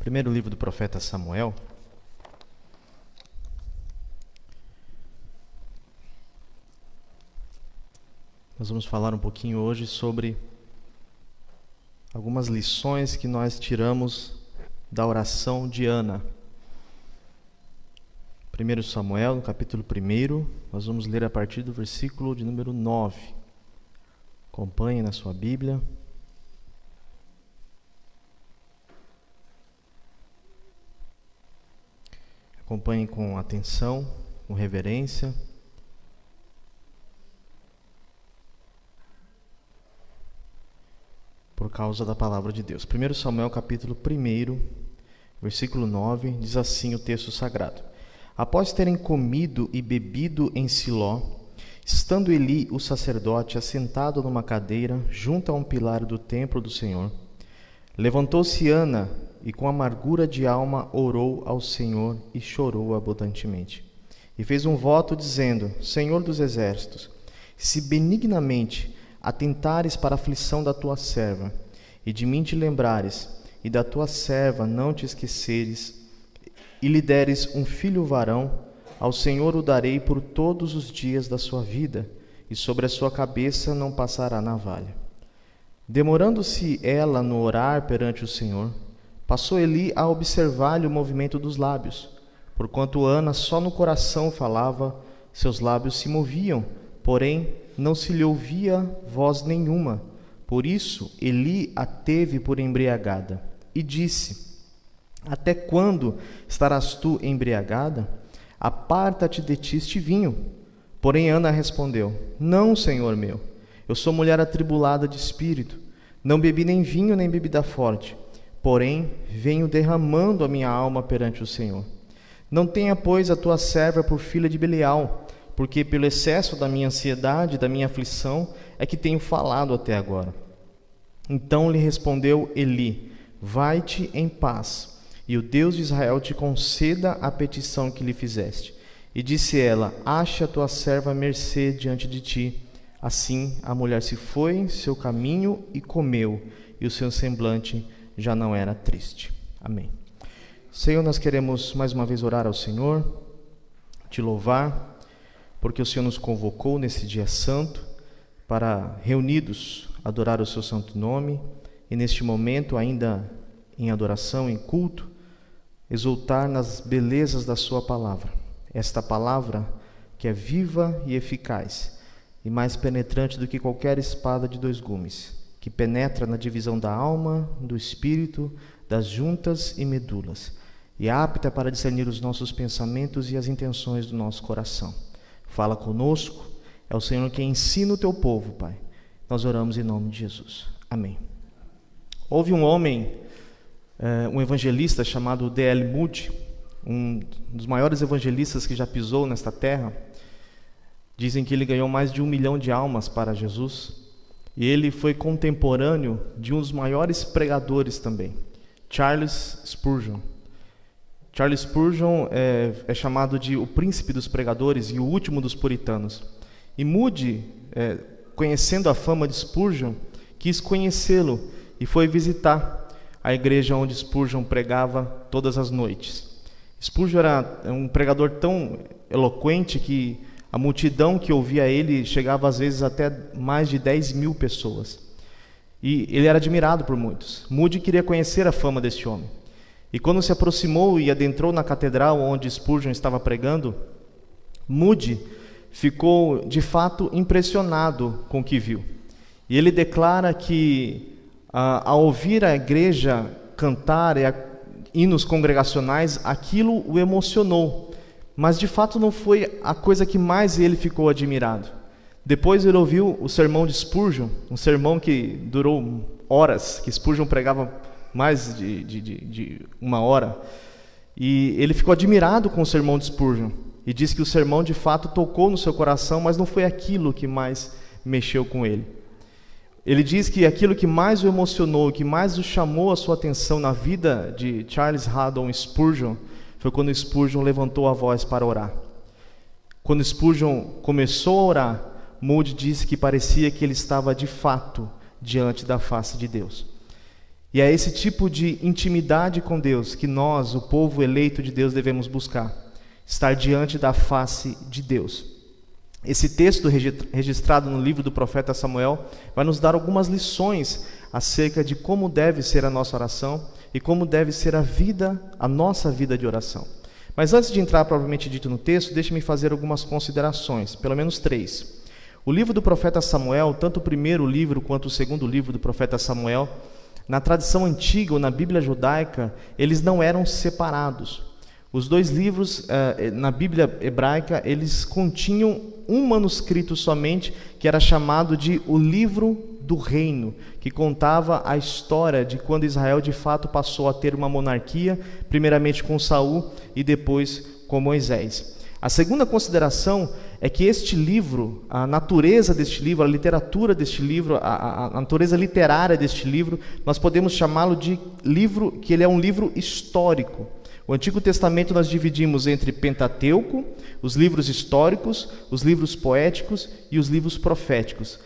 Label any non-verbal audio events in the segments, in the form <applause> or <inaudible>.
Primeiro livro do profeta Samuel. Nós vamos falar um pouquinho hoje sobre algumas lições que nós tiramos da oração de Ana. 1 Samuel, no capítulo 1, nós vamos ler a partir do versículo de número 9. Acompanhe na sua Bíblia. Acompanhe com atenção, com reverência. Por causa da palavra de Deus. 1 Samuel capítulo 1, versículo 9, diz assim o texto sagrado: Após terem comido e bebido em Siló, estando Eli, o sacerdote, assentado numa cadeira junto a um pilar do templo do Senhor, levantou-se Ana, e com amargura de alma orou ao Senhor e chorou abundantemente. E fez um voto dizendo: Senhor dos exércitos, se benignamente atentares para a aflição da tua serva, e de mim te lembrares, e da tua serva não te esqueceres, e lhe deres um filho varão, ao Senhor o darei por todos os dias da sua vida, e sobre a sua cabeça não passará navalha. Demorando-se ela no orar perante o Senhor, Passou Eli a observar-lhe o movimento dos lábios. Porquanto Ana só no coração falava, seus lábios se moviam, porém não se lhe ouvia voz nenhuma. Por isso Eli a teve por embriagada e disse: Até quando estarás tu embriagada? Aparta-te de ti este vinho. Porém Ana respondeu: Não, senhor meu. Eu sou mulher atribulada de espírito. Não bebi nem vinho nem bebida forte Porém, venho derramando a minha alma perante o Senhor. Não tenha, pois, a tua serva por filha de Belial, porque pelo excesso da minha ansiedade, da minha aflição, é que tenho falado até agora. Então lhe respondeu Eli: Vai-te em paz, e o Deus de Israel te conceda a petição que lhe fizeste. E disse ela: Ache a tua serva mercê diante de ti. Assim a mulher se foi seu caminho e comeu, e o seu semblante já não era triste. Amém. Senhor, nós queremos mais uma vez orar ao Senhor, te louvar, porque o Senhor nos convocou nesse dia santo para reunidos adorar o seu santo nome e neste momento ainda em adoração, em culto, exultar nas belezas da sua palavra. Esta palavra que é viva e eficaz e mais penetrante do que qualquer espada de dois gumes que penetra na divisão da alma, do espírito, das juntas e medulas, e é apta para discernir os nossos pensamentos e as intenções do nosso coração. Fala conosco, é o Senhor quem ensina o teu povo, Pai. Nós oramos em nome de Jesus. Amém. Houve um homem, eh, um evangelista chamado D.L. Moody, um dos maiores evangelistas que já pisou nesta terra. Dizem que ele ganhou mais de um milhão de almas para Jesus. E ele foi contemporâneo de um dos maiores pregadores também, Charles Spurgeon. Charles Spurgeon é, é chamado de o príncipe dos pregadores e o último dos puritanos. E Moody, é, conhecendo a fama de Spurgeon, quis conhecê-lo e foi visitar a igreja onde Spurgeon pregava todas as noites. Spurgeon era um pregador tão eloquente que a multidão que ouvia ele chegava às vezes até mais de 10 mil pessoas. E ele era admirado por muitos. Moody queria conhecer a fama deste homem. E quando se aproximou e adentrou na catedral onde Spurgeon estava pregando, Moody ficou de fato impressionado com o que viu. E ele declara que, ah, ao ouvir a igreja cantar hinos congregacionais, aquilo o emocionou mas de fato não foi a coisa que mais ele ficou admirado. Depois ele ouviu o sermão de Spurgeon, um sermão que durou horas, que Spurgeon pregava mais de, de, de, de uma hora. E ele ficou admirado com o sermão de Spurgeon e disse que o sermão de fato tocou no seu coração, mas não foi aquilo que mais mexeu com ele. Ele diz que aquilo que mais o emocionou, que mais o chamou a sua atenção na vida de Charles Haddon Spurgeon foi quando Spurgeon levantou a voz para orar. Quando Spurgeon começou a orar, Moody disse que parecia que ele estava de fato diante da face de Deus. E é esse tipo de intimidade com Deus que nós, o povo eleito de Deus, devemos buscar. Estar diante da face de Deus. Esse texto registrado no livro do profeta Samuel vai nos dar algumas lições acerca de como deve ser a nossa oração e como deve ser a vida, a nossa vida de oração. Mas antes de entrar propriamente dito no texto, deixe-me fazer algumas considerações, pelo menos três. O livro do profeta Samuel, tanto o primeiro livro quanto o segundo livro do profeta Samuel, na tradição antiga ou na Bíblia judaica, eles não eram separados. Os dois livros eh, na Bíblia hebraica, eles continham um manuscrito somente, que era chamado de o livro do reino, que contava a história de quando Israel de fato passou a ter uma monarquia, primeiramente com Saul e depois com Moisés. A segunda consideração é que este livro, a natureza deste livro, a literatura deste livro, a, a, natureza literária deste livro, nós podemos chamá-lo de livro que ele é um livro histórico. O Antigo Testamento nós dividimos entre Pentateuco, os livros históricos, os livros poéticos e os livros proféticos.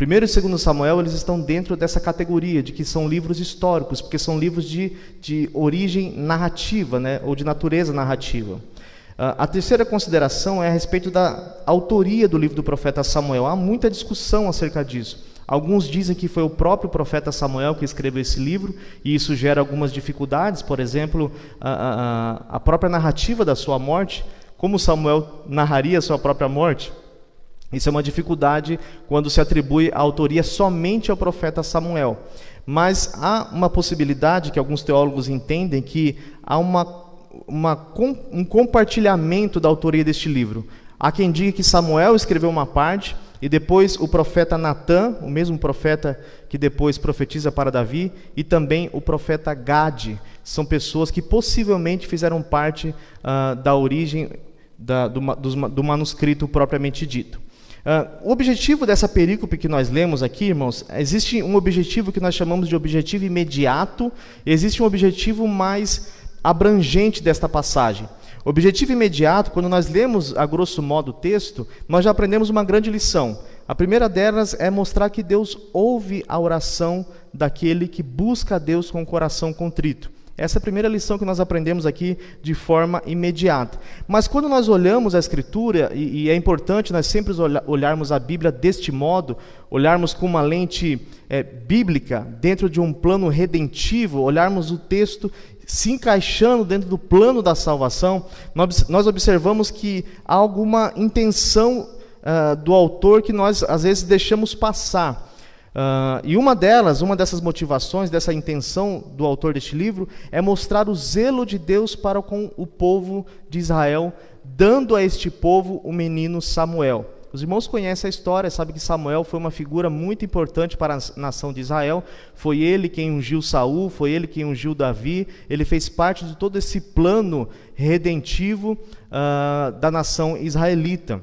Primeiro e segundo Samuel, eles estão dentro dessa categoria de que são livros históricos, porque são livros de, de origem narrativa, né, ou de natureza narrativa. Ah, a terceira consideração é a respeito da autoria do livro do profeta Samuel. Há muita discussão acerca disso. Alguns dizem que foi o próprio profeta Samuel que escreveu esse livro, e isso gera algumas dificuldades, por exemplo, a, a, a própria narrativa da sua morte, como Samuel narraria a sua própria morte. Isso é uma dificuldade quando se atribui a autoria somente ao profeta Samuel. Mas há uma possibilidade que alguns teólogos entendem que há uma, uma, um compartilhamento da autoria deste livro. Há quem diga que Samuel escreveu uma parte, e depois o profeta Natã, o mesmo profeta que depois profetiza para Davi, e também o profeta Gade. São pessoas que possivelmente fizeram parte uh, da origem da, do, do, do, manuscrito propriamente dito. Uh, o objetivo dessa perícope que nós lemos aqui, irmãos, existe um objetivo que nós chamamos de objetivo imediato, existe um objetivo mais abrangente desta passagem. Objetivo imediato, quando nós lemos a grosso modo o texto, nós já aprendemos uma grande lição. A primeira delas é mostrar que Deus ouve a oração daquele que busca a Deus com o coração contrito. Essa é a primeira lição que nós aprendemos aqui de forma imediata. Mas quando nós olhamos a Escritura, e, e é importante nós sempre olharmos a Bíblia deste modo, olharmos com uma lente é, bíblica, dentro de um plano redentivo, olharmos o texto se encaixando dentro do plano da salvação, nós observamos que há alguma intenção uh, do autor que nós às vezes deixamos passar. Uh, e uma delas, uma dessas motivações, dessa intenção do autor deste livro, é mostrar o zelo de Deus para com o povo de Israel, dando a este povo o menino Samuel. Os irmãos conhecem a história, sabem que Samuel foi uma figura muito importante para a nação de Israel. Foi ele quem ungiu Saul, foi ele quem ungiu Davi. Ele fez parte de todo esse plano redentivo uh, da nação israelita.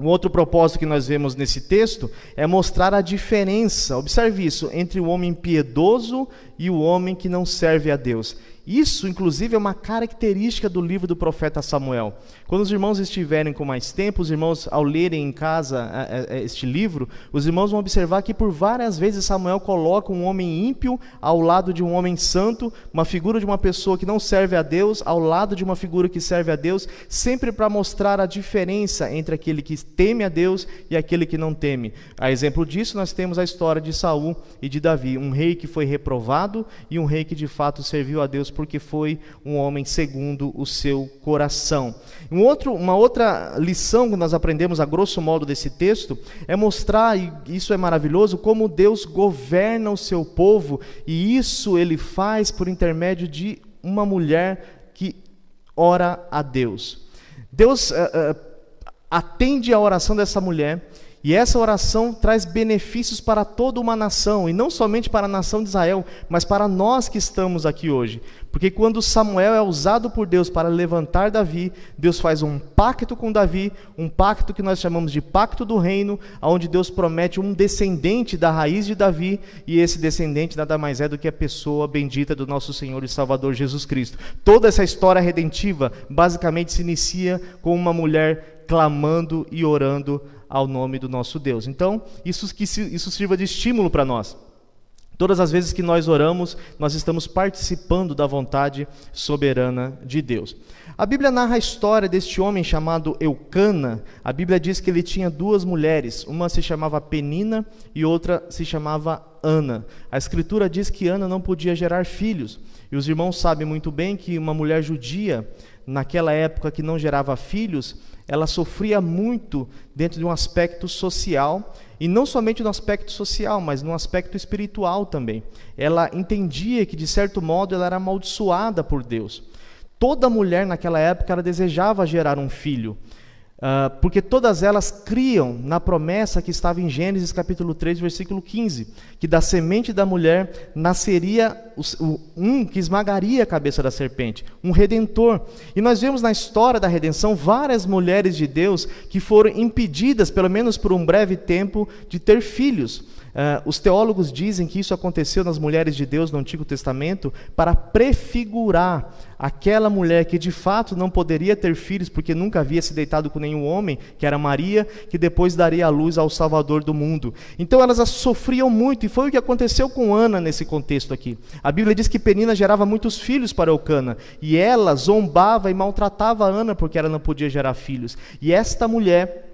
Um outro propósito que nós vemos nesse texto é mostrar a diferença, observe isso, entre o homem piedoso e o homem que não serve a Deus. Isso, inclusive, é uma característica do livro do profeta Samuel. Quando os irmãos estiverem com mais tempo, os irmãos, ao lerem em casa este livro, os irmãos vão observar que por várias vezes Samuel coloca um homem ímpio ao lado de um homem santo, uma figura de uma pessoa que não serve a Deus, ao lado de uma figura que serve a Deus, sempre para mostrar a diferença entre aquele que teme a Deus e aquele que não teme. A exemplo disso, nós temos a história de Saul e de Davi, um rei que foi reprovado e um rei que de fato serviu a Deus porque foi um homem segundo o seu coração. Um outro, uma outra lição que nós aprendemos a grosso modo desse texto é mostrar, e isso é maravilhoso, como Deus governa o seu povo, e isso ele faz por intermédio de uma mulher que ora a Deus. Deus uh, uh, atende a oração dessa mulher e essa oração traz benefícios para toda uma nação, e não somente para a nação de Israel, mas para nós que estamos aqui hoje. Porque quando Samuel é usado por Deus para levantar Davi, Deus faz um pacto com Davi, um pacto que nós chamamos de pacto do reino, onde Deus promete um descendente da raiz de Davi, e esse descendente nada mais é do que a pessoa bendita do nosso Senhor e Salvador Jesus Cristo. Toda essa história redentiva basicamente se inicia com uma mulher clamando e orando ao nome do nosso Deus. Então, isso que isso sirva de estímulo para nós. Todas as vezes que nós oramos, nós estamos participando da vontade soberana de Deus. A Bíblia narra a história deste homem chamado Eucana. A Bíblia diz que ele tinha duas mulheres, uma se chamava Penina e outra se chamava Ana. A Escritura diz que Ana não podia gerar filhos. E os irmãos sabem muito bem que uma mulher judia, naquela época que não gerava filhos, ela sofria muito dentro de um aspecto social e não somente no aspecto social, mas no aspecto espiritual também. Ela entendia que, de certo modo, ela era amaldiçoada por Deus. Toda mulher naquela época ela desejava gerar um filho. Uh, porque todas elas criam na promessa que estava em Gênesis capítulo 3, versículo 15, que da semente da mulher nasceria um que esmagaria a cabeça da serpente, um redentor. E nós vemos na história da redenção várias mulheres de Deus que foram impedidas, pelo menos por um breve tempo, de ter filhos. Uh, os teólogos dizem que isso aconteceu nas mulheres de Deus no Antigo Testamento para prefigurar aquela mulher que de fato não poderia ter filhos porque nunca havia se deitado com nenhum homem, que era Maria, que depois daria a luz ao Salvador do mundo. Então elas sofriam muito e foi o que aconteceu com Ana nesse contexto aqui. A Bíblia diz que Penina gerava muitos filhos para Eucana e ela zombava e maltratava Ana porque ela não podia gerar filhos. E esta mulher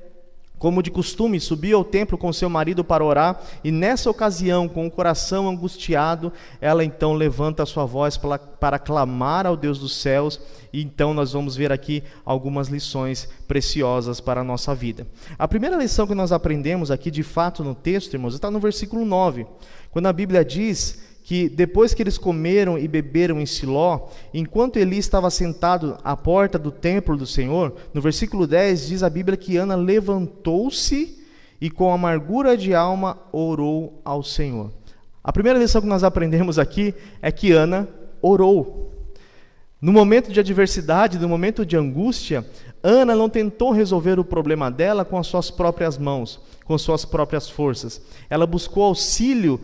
como de costume, subia ao templo com seu marido para orar, e nessa ocasião, com o coração angustiado, ela então levanta a sua voz para, para clamar ao Deus dos céus, e então nós vamos ver aqui algumas lições preciosas para a nossa vida. A primeira lição que nós aprendemos aqui, de fato, no texto, irmãos, está no versículo 9, quando a Bíblia diz que depois que eles comeram e beberam em Siló, enquanto Eli estava sentado à porta do templo do Senhor, no versículo 10 diz a Bíblia que Ana levantou-se e com amargura de alma orou ao Senhor. A primeira lição que nós aprendemos aqui é que Ana orou. No momento de adversidade, no momento de angústia, Ana não tentou resolver o problema dela com as suas próprias mãos, com suas próprias forças. Ela buscou auxílio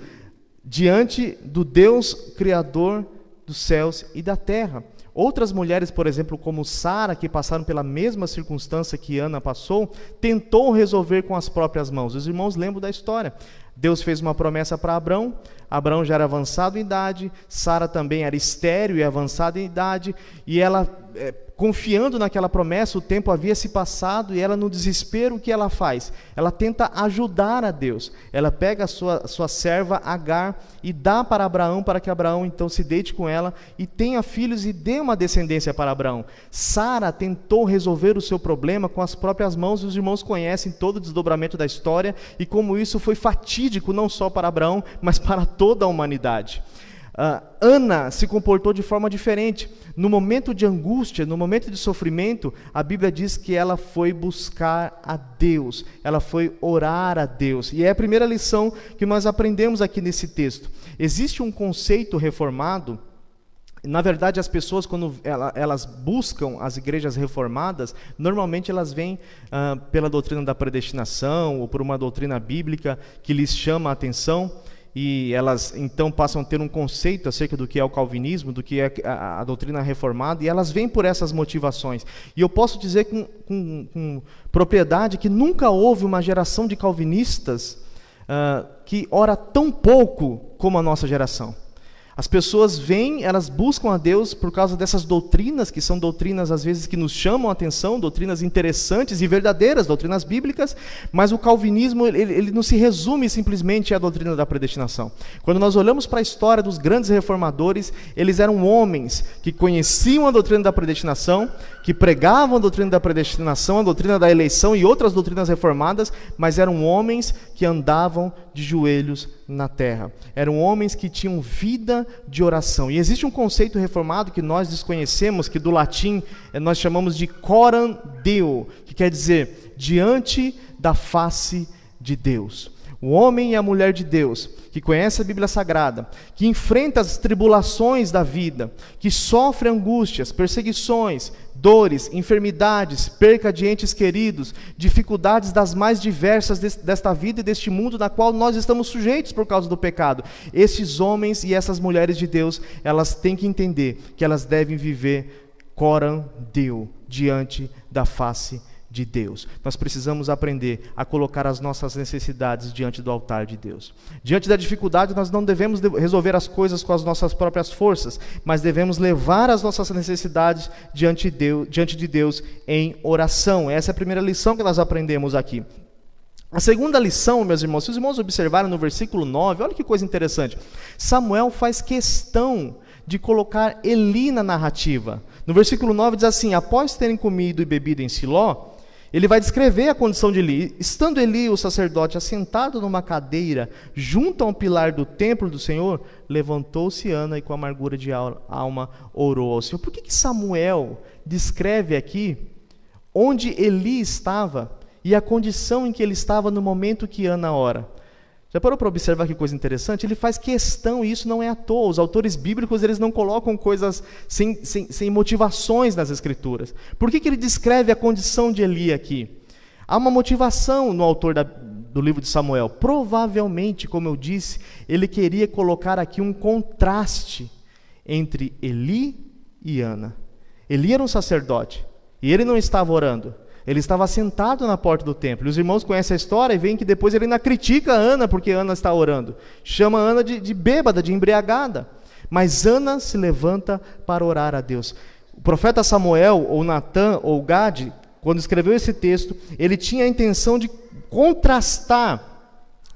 diante do Deus Criador dos céus e da terra. Outras mulheres, por exemplo, como Sara, que passaram pela mesma circunstância que Ana passou, tentou resolver com as próprias mãos. Os irmãos lembram da história. Deus fez uma promessa para Abraão, Abraão já era avançado em idade, Sara também era estéril e avançada em idade, e ela é, confiando naquela promessa, o tempo havia se passado e ela, no desespero, o que ela faz? Ela tenta ajudar a Deus. Ela pega a sua, sua serva Agar e dá para Abraão, para que Abraão então se deite com ela e tenha filhos e dê uma descendência para Abraão. Sara tentou resolver o seu problema com as próprias mãos, e os irmãos conhecem todo o desdobramento da história e como isso foi fatídico não só para Abraão, mas para toda a humanidade. Uh, Ana se comportou de forma diferente. No momento de angústia, no momento de sofrimento, a Bíblia diz que ela foi buscar a Deus, ela foi orar a Deus. E é a primeira lição que nós aprendemos aqui nesse texto. Existe um conceito reformado. Na verdade, as pessoas, quando elas buscam as igrejas reformadas, normalmente elas vêm uh, pela doutrina da predestinação ou por uma doutrina bíblica que lhes chama a atenção e elas então passam a ter um conceito acerca do que é o calvinismo, do que é a, a doutrina reformada, e elas vêm por essas motivações. E eu posso dizer com, com, com propriedade que nunca houve uma geração de calvinistas uh, que ora tão pouco como a nossa geração. As pessoas vêm, elas buscam a Deus por causa dessas doutrinas, que são doutrinas às vezes que nos chamam a atenção, doutrinas interessantes e verdadeiras, doutrinas bíblicas, mas o calvinismo ele, ele não se resume simplesmente à doutrina da predestinação. Quando nós olhamos para a história dos grandes reformadores, eles eram homens que conheciam a doutrina da predestinação, que pregavam a doutrina da predestinação, a doutrina da eleição e outras doutrinas reformadas, mas eram homens que andavam de joelhos na terra. Eram homens que tinham vida de oração. E existe um conceito reformado que nós desconhecemos, que do latim eh, nós chamamos de coram deo, que quer dizer diante da face de Deus o homem e a mulher de Deus, que conhece a Bíblia Sagrada, que enfrenta as tribulações da vida, que sofre angústias, perseguições, dores, enfermidades, perca de entes queridos, dificuldades das mais diversas desta vida e deste mundo na qual nós estamos sujeitos por causa do pecado. Esses homens e essas mulheres de Deus, elas têm que entender que elas devem viver coram Deu diante da face de Deus. Nós precisamos aprender a colocar as nossas necessidades diante do altar de Deus. Diante da dificuldade, nós não devemos resolver as coisas com as nossas próprias forças, mas devemos levar as nossas necessidades diante de Deus, diante de Deus em oração. Essa é a primeira lição que nós aprendemos aqui. A segunda lição, meus irmãos, se os irmãos observaram no versículo 9, olha que coisa interessante. Samuel faz questão de colocar Eli na narrativa. No versículo 9 diz assim: Após terem comido e bebido em Siló, ele vai descrever a condição de Eli. Estando Eli, o sacerdote, assentado numa cadeira junto a um pilar do templo do Senhor, levantou-se Ana e com amargura de alma orou ao Senhor. Por que, que Samuel descreve aqui onde Eli estava? e a condição em que ele estava no momento que Ana ora. Já parou para observar que coisa interessante? Ele faz questão, e isso não é à toa. Os autores bíblicos eles não colocam coisas sem, sem, sem motivações nas escrituras. Por que, que ele descreve a condição de Eli aqui? Há uma motivação no autor da, do livro de Samuel. Provavelmente, como eu disse, ele queria colocar aqui um contraste entre Eli e Ana. Eli era um sacerdote e ele não estava orando. Ele estava sentado na porta do templo. Os irmãos conhecem a história e veem que depois ele ainda critica Ana porque Ana está orando. Chama Ana de, de bêbada, de embriagada. Mas Ana se levanta para orar a Deus. O profeta Samuel, ou Natã, ou Gade, quando escreveu esse texto, ele tinha a intenção de contrastar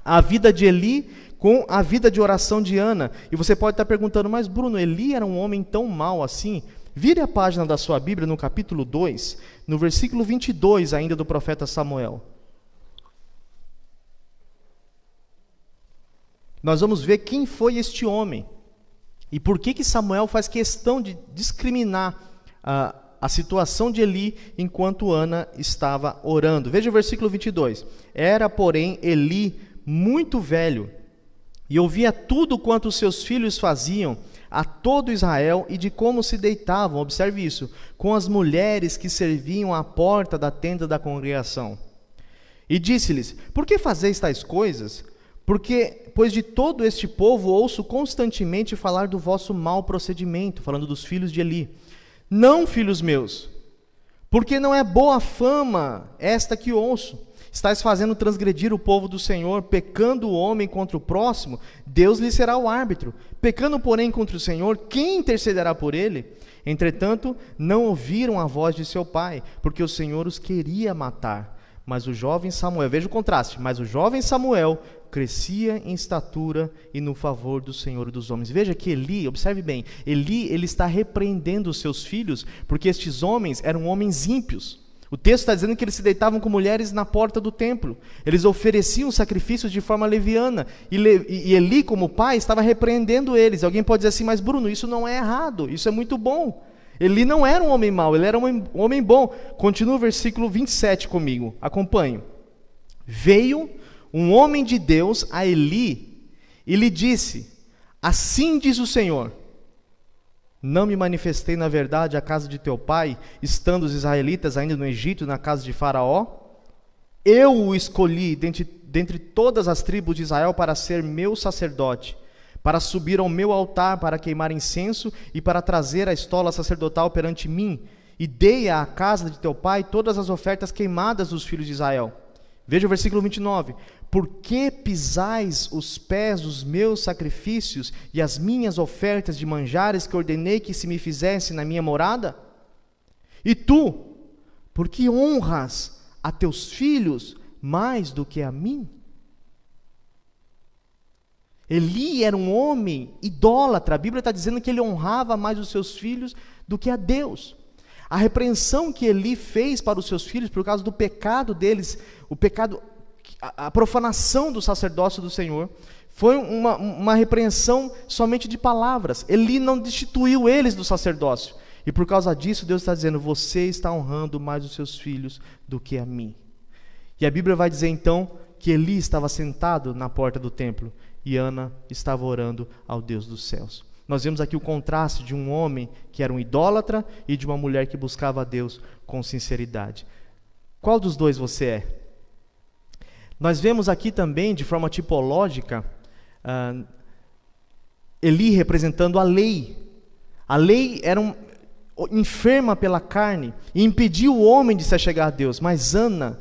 a vida de Eli com a vida de oração de Ana. E você pode estar perguntando, mas Bruno, Eli era um homem tão mau assim? Vire a página da sua Bíblia no capítulo 2, no versículo 22 ainda do profeta Samuel. Nós vamos ver quem foi este homem e por que, que Samuel faz questão de discriminar a, a situação de Eli enquanto Ana estava orando. Veja o versículo 22. Era, porém, Eli muito velho e ouvia tudo quanto seus filhos faziam a todo Israel e de como se deitavam, observe isso, com as mulheres que serviam à porta da tenda da congregação. E disse-lhes: Por que fazeis tais coisas? Porque, pois de todo este povo ouço constantemente falar do vosso mau procedimento, falando dos filhos de Eli. Não, filhos meus, porque não é boa fama esta que ouço Estás fazendo transgredir o povo do Senhor, pecando o homem contra o próximo, Deus lhe será o árbitro. Pecando, porém, contra o Senhor, quem intercederá por ele? Entretanto, não ouviram a voz de seu pai, porque o Senhor os queria matar. Mas o jovem Samuel, veja o contraste, mas o jovem Samuel crescia em estatura e no favor do Senhor dos homens. Veja que Eli, observe bem, Eli ele está repreendendo os seus filhos, porque estes homens eram homens ímpios. O texto está dizendo que eles se deitavam com mulheres na porta do templo. Eles ofereciam sacrifícios de forma leviana. E, Le, e Eli, como pai, estava repreendendo eles. Alguém pode dizer assim, mas Bruno, isso não é errado, isso é muito bom. Eli não era um homem mau, ele era um homem bom. Continua o versículo 27 comigo, acompanhe. Veio um homem de Deus a Eli e lhe disse: Assim diz o Senhor não me manifestei na verdade à casa de teu pai, estando os israelitas ainda no Egito, na casa de Faraó? Eu o escolhi dentre, dentre todas as tribos de Israel para ser meu sacerdote, para subir ao meu altar, para queimar incenso e para trazer a estola sacerdotal perante mim, e dei à casa de teu pai todas as ofertas queimadas dos filhos de Israel. Veja o versículo 29. Por que pisais os pés dos meus sacrifícios e as minhas ofertas de manjares que ordenei que se me fizesse na minha morada? E tu, por que honras a teus filhos mais do que a mim? Eli era um homem idólatra, a Bíblia está dizendo que ele honrava mais os seus filhos do que a Deus. A repreensão que Eli fez para os seus filhos por causa do pecado deles, o pecado a, profanação do sacerdócio do Senhor foi uma, uma repreensão somente de palavras. Ele não destituiu eles do sacerdócio. E por causa disso, Deus está dizendo: Você está honrando mais os seus filhos do que a mim. E a Bíblia vai dizer então que Eli estava sentado na porta do templo e Ana estava orando ao Deus dos céus. Nós vemos aqui o contraste de um homem que era um idólatra e de uma mulher que buscava a Deus com sinceridade. Qual dos dois você é? Nós vemos aqui também, de forma tipológica, uh, Eli representando a lei. A lei era um, enferma pela carne e impediu o homem de se achegar a Deus, mas Ana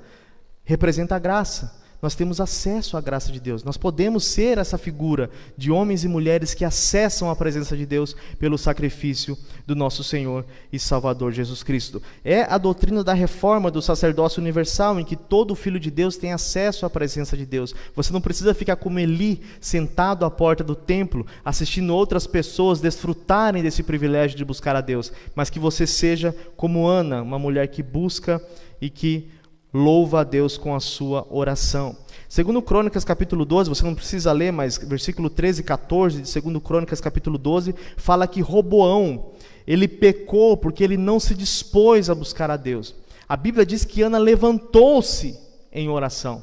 representa a graça nós temos acesso à graça de Deus. Nós podemos ser essa figura de homens e mulheres que acessam a presença de Deus pelo sacrifício do nosso Senhor e Salvador Jesus Cristo. É a doutrina da reforma do sacerdócio universal, em que todo filho de Deus tem acesso à presença de Deus. Você não precisa ficar como Eli, sentado à porta do templo, assistindo outras pessoas desfrutarem desse privilégio de buscar a Deus, mas que você seja como Ana, uma mulher que busca e que louva a Deus com a sua oração. Segundo Crônicas capítulo 12, você não precisa ler, mas versículo 13 e 14 de segundo Crônicas capítulo 12 fala que Roboão, ele pecou porque ele não se dispôs a buscar a Deus. A Bíblia diz que Ana levantou-se em oração.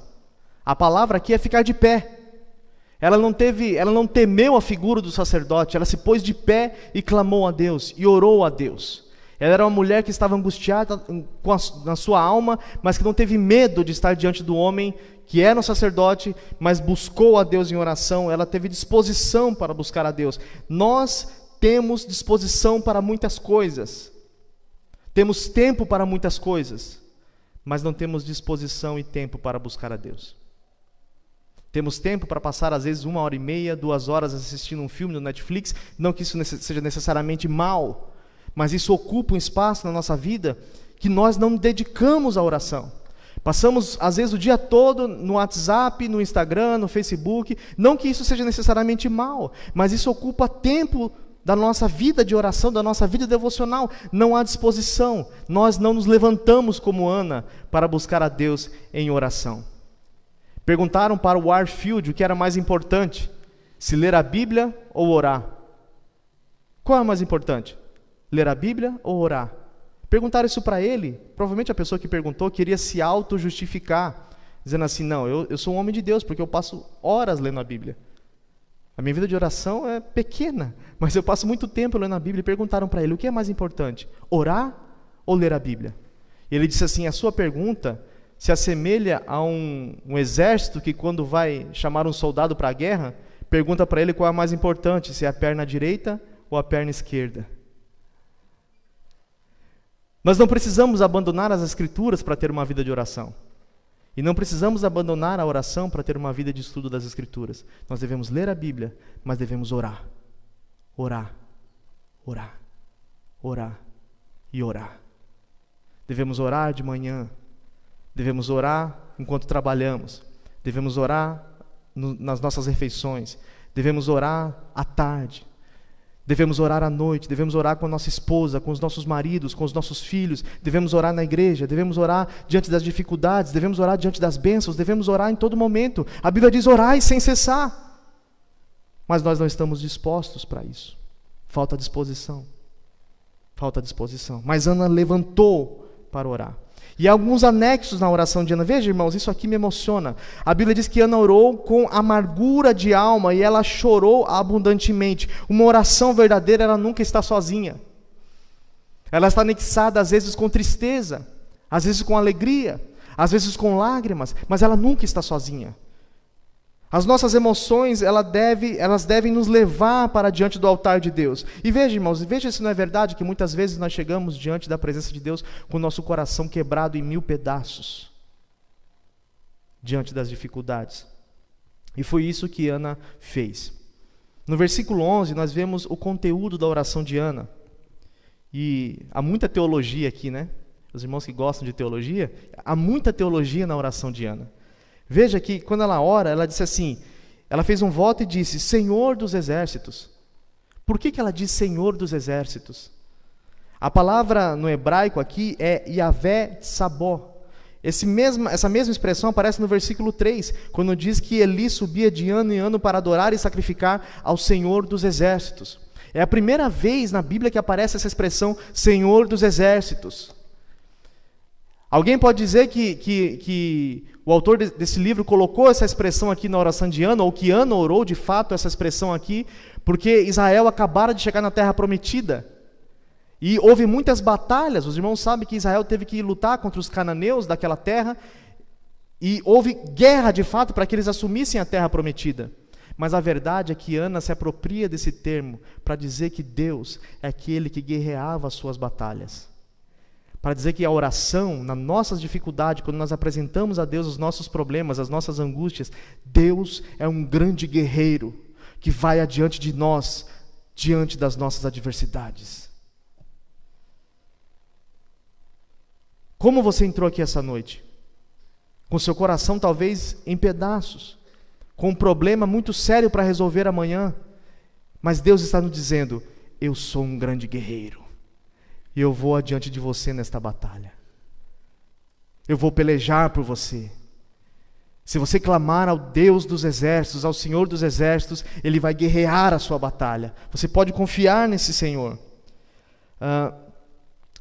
A palavra aqui é ficar de pé. Ela não teve, ela não temeu a figura do sacerdote, ela se pôs de pé e clamou a Deus e orou a Deus. Ela era uma mulher que estava angustiada a, na sua alma, mas que não teve medo de estar diante do homem que era um sacerdote, mas buscou a Deus em oração. Ela teve disposição para buscar a Deus. Nós temos disposição para muitas coisas, temos tempo para muitas coisas, mas não temos disposição e tempo para buscar a Deus. Temos tempo para passar, às vezes, uma hora e meia, duas horas assistindo um filme no Netflix. Não que isso seja necessariamente mal, mas isso ocupa um espaço na nossa vida que nós não dedicamos à oração. Passamos, às vezes, o dia todo no WhatsApp, no Instagram, no Facebook. Não que isso seja necessariamente mal, mas isso ocupa tempo da nossa vida de oração, da nossa vida devocional. Não há disposição. Nós não nos levantamos como Ana para buscar a Deus em oração. Perguntaram para o Warfield o que era mais importante: se ler a Bíblia ou orar. Qual é mais importante? Ler a Bíblia ou orar? Perguntaram isso para ele. Provavelmente a pessoa que perguntou queria se auto-justificar, dizendo assim: Não, eu, eu sou um homem de Deus, porque eu passo horas lendo a Bíblia. A minha vida de oração é pequena, mas eu passo muito tempo lendo a Bíblia. E perguntaram para ele: O que é mais importante, orar ou ler a Bíblia? E ele disse assim: A sua pergunta se assemelha a um, um exército que, quando vai chamar um soldado para a guerra, pergunta para ele qual é mais importante, se é a perna direita ou a perna esquerda. Nós não precisamos abandonar as Escrituras para ter uma vida de oração. E não precisamos abandonar a oração para ter uma vida de estudo das Escrituras. Nós devemos ler a Bíblia, mas devemos orar. Orar, orar, orar e orar. Devemos orar de manhã, devemos orar enquanto trabalhamos, devemos orar no, nas nossas refeições, devemos orar à tarde, Devemos orar à noite, devemos orar com a nossa esposa, com os nossos maridos, com os nossos filhos, devemos orar na igreja, devemos orar diante das dificuldades, devemos orar diante das bênçãos, devemos orar em todo momento. A Bíblia diz orai sem cessar. Mas nós não estamos dispostos para isso. Falta disposição. Falta disposição. Mas Ana levantou para orar. E alguns anexos na oração de Ana. Veja, irmãos, isso aqui me emociona. A Bíblia diz que Ana orou com amargura de alma e ela chorou abundantemente. Uma oração verdadeira, ela nunca está sozinha. Ela está anexada, às vezes, com tristeza, às vezes com alegria, às vezes com lágrimas, mas ela nunca está sozinha. As nossas emoções, ela deve, elas devem nos levar para diante do altar de Deus. E veja, irmãos, veja se não é verdade que muitas vezes nós chegamos diante da presença de Deus com o nosso coração quebrado em mil pedaços, diante das dificuldades. E foi isso que Ana fez. No versículo 11, nós vemos o conteúdo da oração de Ana. E há muita teologia aqui, né? Os irmãos que gostam de teologia, há muita teologia na oração de Ana. Veja que quando ela ora, ela disse assim: ela fez um voto e disse: Senhor dos exércitos. Por que, que ela diz Senhor dos exércitos? A palavra no hebraico aqui é Yahvé Sabó. Esse essa mesma expressão aparece no versículo 3, quando diz que Eli subia de ano em ano para adorar e sacrificar ao Senhor dos exércitos. É a primeira vez na Bíblia que aparece essa expressão Senhor dos exércitos. Alguém pode dizer que, que, que o autor desse livro colocou essa expressão aqui na oração de Ana, ou que Ana orou de fato essa expressão aqui, porque Israel acabara de chegar na terra prometida. E houve muitas batalhas, os irmãos sabem que Israel teve que lutar contra os cananeus daquela terra, e houve guerra de fato para que eles assumissem a terra prometida. Mas a verdade é que Ana se apropria desse termo para dizer que Deus é aquele que guerreava as suas batalhas. Para dizer que a oração, nas nossas dificuldades, quando nós apresentamos a Deus os nossos problemas, as nossas angústias, Deus é um grande guerreiro que vai adiante de nós, diante das nossas adversidades. Como você entrou aqui essa noite? Com seu coração talvez em pedaços com um problema muito sério para resolver amanhã, mas Deus está nos dizendo: Eu sou um grande guerreiro, e eu vou adiante de você nesta batalha. Eu vou pelejar por você. Se você clamar ao Deus dos exércitos, ao Senhor dos exércitos, Ele vai guerrear a sua batalha. Você pode confiar nesse Senhor. Uh,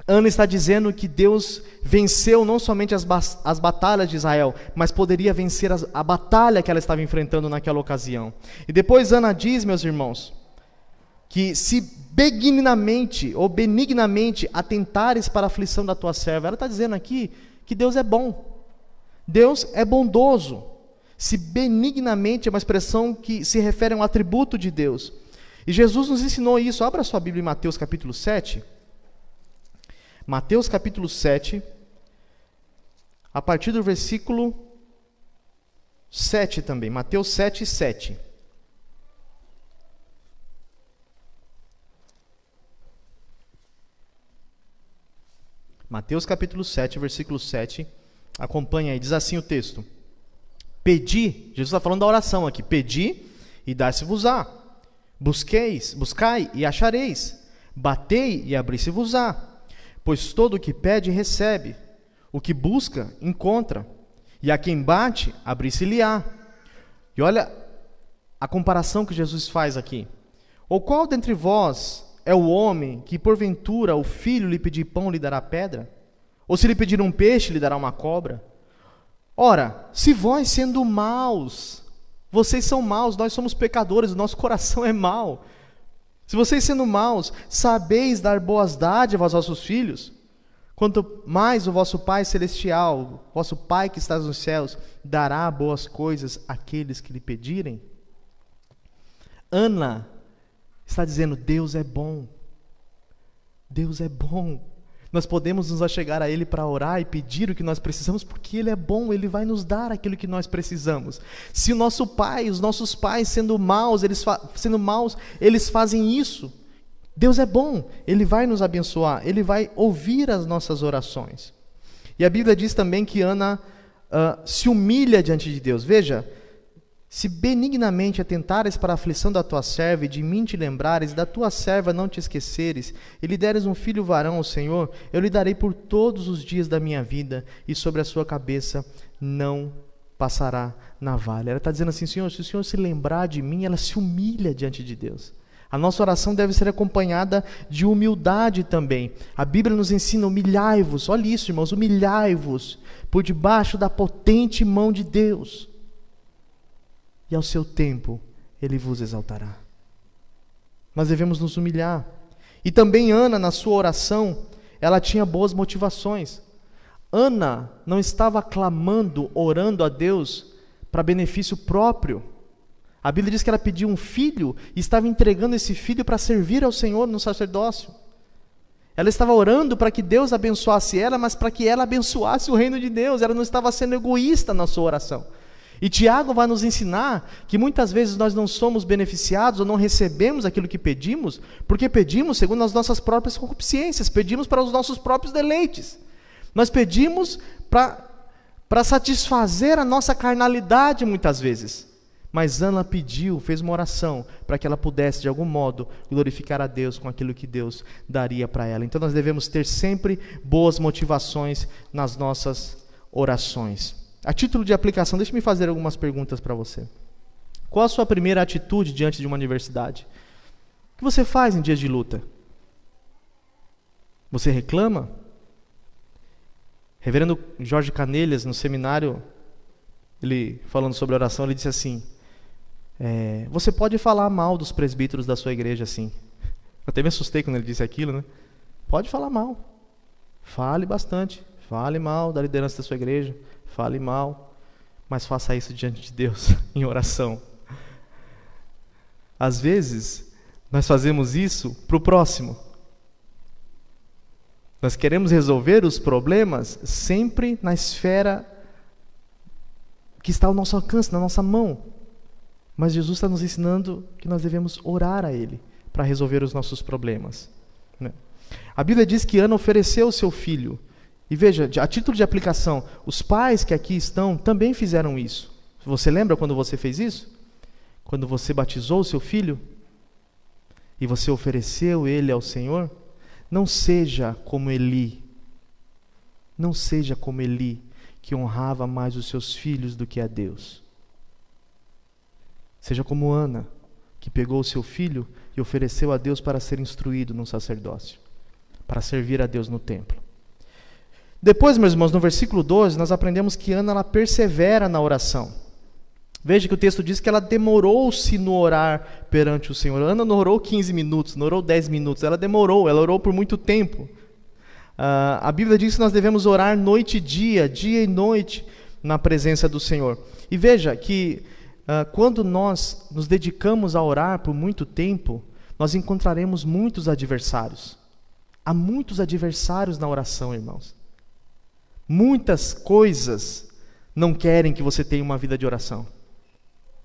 Ana está dizendo que Deus venceu não somente as, as batalhas de Israel, mas poderia vencer as, a batalha que ela estava enfrentando naquela ocasião. E depois Ana diz, meus irmãos, que se benignamente ou benignamente atentares para a aflição da tua serva, ela está dizendo aqui que Deus é bom, Deus é bondoso. Se benignamente é uma expressão que se refere a um atributo de Deus. E Jesus nos ensinou isso. Abra sua Bíblia em Mateus capítulo 7. Mateus capítulo 7, a partir do versículo 7 também. Mateus 7, 7. Mateus capítulo 7, versículo 7. Acompanha aí, diz assim o texto: Pedi, Jesus está falando da oração aqui, pedi e dar-se-vos-á. Busqueis, buscai e achareis. Batei e abri-se-vos-á. Pois todo o que pede, recebe, o que busca, encontra, e a quem bate, abrir-se-lhe-á. E olha a comparação que Jesus faz aqui. Ou qual dentre vós é o homem que, porventura, o filho lhe pedir pão, lhe dará pedra? Ou se lhe pedir um peixe, lhe dará uma cobra? Ora, se vós, sendo maus, vocês são maus, nós somos pecadores, o nosso coração é mau. Se vocês, sendo maus, sabeis dar boas dádivas aos vossos filhos, quanto mais o vosso Pai Celestial, vosso Pai que está nos céus, dará boas coisas àqueles que lhe pedirem. Ana está dizendo: Deus é bom. Deus é bom. Nós podemos nos achegar a Ele para orar e pedir o que nós precisamos, porque Ele é bom, Ele vai nos dar aquilo que nós precisamos. Se o nosso pai, os nossos pais, sendo maus, eles sendo maus, eles fazem isso, Deus é bom, Ele vai nos abençoar, Ele vai ouvir as nossas orações. E a Bíblia diz também que Ana uh, se humilha diante de Deus. Veja, se benignamente atentares para a aflição da tua serva e de mim te lembrares, da tua serva não te esqueceres, e lhe deres um filho varão ao Senhor, eu lhe darei por todos os dias da minha vida, e sobre a sua cabeça não passará navalha. Ela está dizendo assim, Senhor, se o Senhor se lembrar de mim, ela se humilha diante de Deus. A nossa oração deve ser acompanhada de humildade também. A Bíblia nos ensina: humilhai-vos, olha isso, irmãos, humilhai-vos por debaixo da potente mão de Deus e ao seu tempo ele vos exaltará. Mas devemos nos humilhar. E também Ana, na sua oração, ela tinha boas motivações. Ana não estava clamando, orando a Deus para benefício próprio. A Bíblia diz que ela pediu um filho e estava entregando esse filho para servir ao Senhor no sacerdócio. Ela estava orando para que Deus abençoasse ela, mas para que ela abençoasse o reino de Deus. Ela não estava sendo egoísta na sua oração. E Tiago vai nos ensinar que muitas vezes nós não somos beneficiados ou não recebemos aquilo que pedimos, porque pedimos segundo as nossas próprias concupiscências, pedimos para os nossos próprios deleites. Nós pedimos para satisfazer a nossa carnalidade muitas vezes. Mas Ana pediu, fez uma oração para que ela pudesse, de algum modo, glorificar a Deus com aquilo que Deus daria para ela. Então nós devemos ter sempre boas motivações nas nossas orações. A título de aplicação, deixe-me fazer algumas perguntas para você. Qual a sua primeira atitude diante de uma universidade? O que você faz em dias de luta? Você reclama? Reverendo Jorge Canelhas, no seminário, ele falando sobre oração, ele disse assim: é, Você pode falar mal dos presbíteros da sua igreja assim. Eu até me assustei quando ele disse aquilo, né? Pode falar mal. Fale bastante. Fale mal da liderança da sua igreja fale mal, mas faça isso diante de Deus <laughs> em oração. às vezes, nós fazemos isso para o próximo. Nós queremos resolver os problemas sempre na esfera que está ao nosso alcance, na nossa mão. Mas Jesus está nos ensinando que nós devemos orar a Ele para resolver os nossos problemas. Né? A Bíblia diz que Ana ofereceu o seu filho. E veja, a título de aplicação, os pais que aqui estão também fizeram isso. Você lembra quando você fez isso? Quando você batizou o seu filho e você ofereceu ele ao Senhor? Não seja como Eli. Não seja como Eli, que honrava mais os seus filhos do que a Deus. Seja como Ana, que pegou o seu filho e ofereceu a Deus para ser instruído no sacerdócio, para servir a Deus no templo. Depois, meus irmãos, no versículo 12, nós aprendemos que Ana ela persevera na oração. Veja que o texto diz que ela demorou-se no orar perante o Senhor. Ana não orou 15 minutos, não orou 10 minutos, ela demorou, ela orou por muito tempo. Uh, a Bíblia diz que nós devemos orar noite e dia, dia e noite, na presença do Senhor. E veja que uh, quando nós nos dedicamos a orar por muito tempo, nós encontraremos muitos adversários. Há muitos adversários na oração, irmãos. Muitas coisas não querem que você tenha uma vida de oração.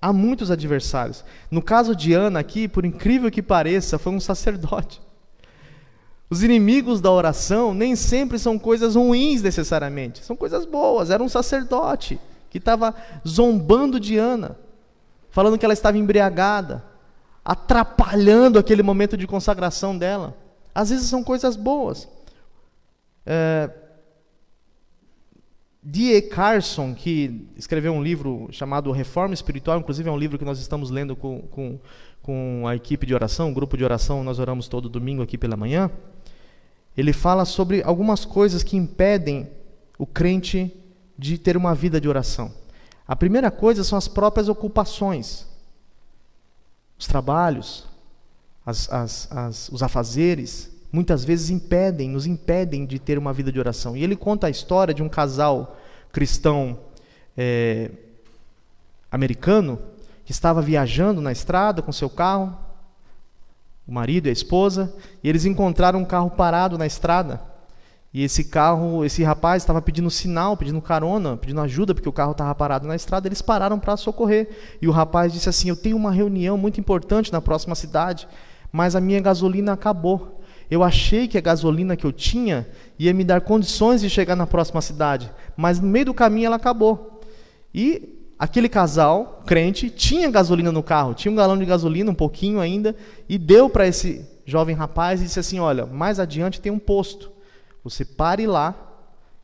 Há muitos adversários. No caso de Ana aqui, por incrível que pareça, foi um sacerdote. Os inimigos da oração nem sempre são coisas ruins necessariamente, são coisas boas. Era um sacerdote que estava zombando de Ana, falando que ela estava embriagada, atrapalhando aquele momento de consagração dela. Às vezes são coisas boas. É, D.E. Carson, que escreveu um livro chamado Reforma Espiritual, inclusive é um livro que nós estamos lendo com, com, com a equipe de oração, um grupo de oração, nós oramos todo domingo aqui pela manhã. Ele fala sobre algumas coisas que impedem o crente de ter uma vida de oração. A primeira coisa são as próprias ocupações, os trabalhos, as, as, as, os afazeres, muitas vezes impedem, nos impedem de ter uma vida de oração. E ele conta a história de um casal cristão é, americano que estava viajando na estrada com seu carro, o marido e a esposa, e eles encontraram um carro parado na estrada. E esse carro, esse rapaz estava pedindo sinal, pedindo carona, pedindo ajuda, porque o carro estava parado na estrada. Eles pararam para socorrer. E o rapaz disse assim: Eu tenho uma reunião muito importante na próxima cidade, mas a minha gasolina acabou. Eu achei que a gasolina que eu tinha ia me dar condições de chegar na próxima cidade, mas no meio do caminho ela acabou. E aquele casal, crente, tinha gasolina no carro, tinha um galão de gasolina, um pouquinho ainda, e deu para esse jovem rapaz e disse assim: Olha, mais adiante tem um posto. Você pare lá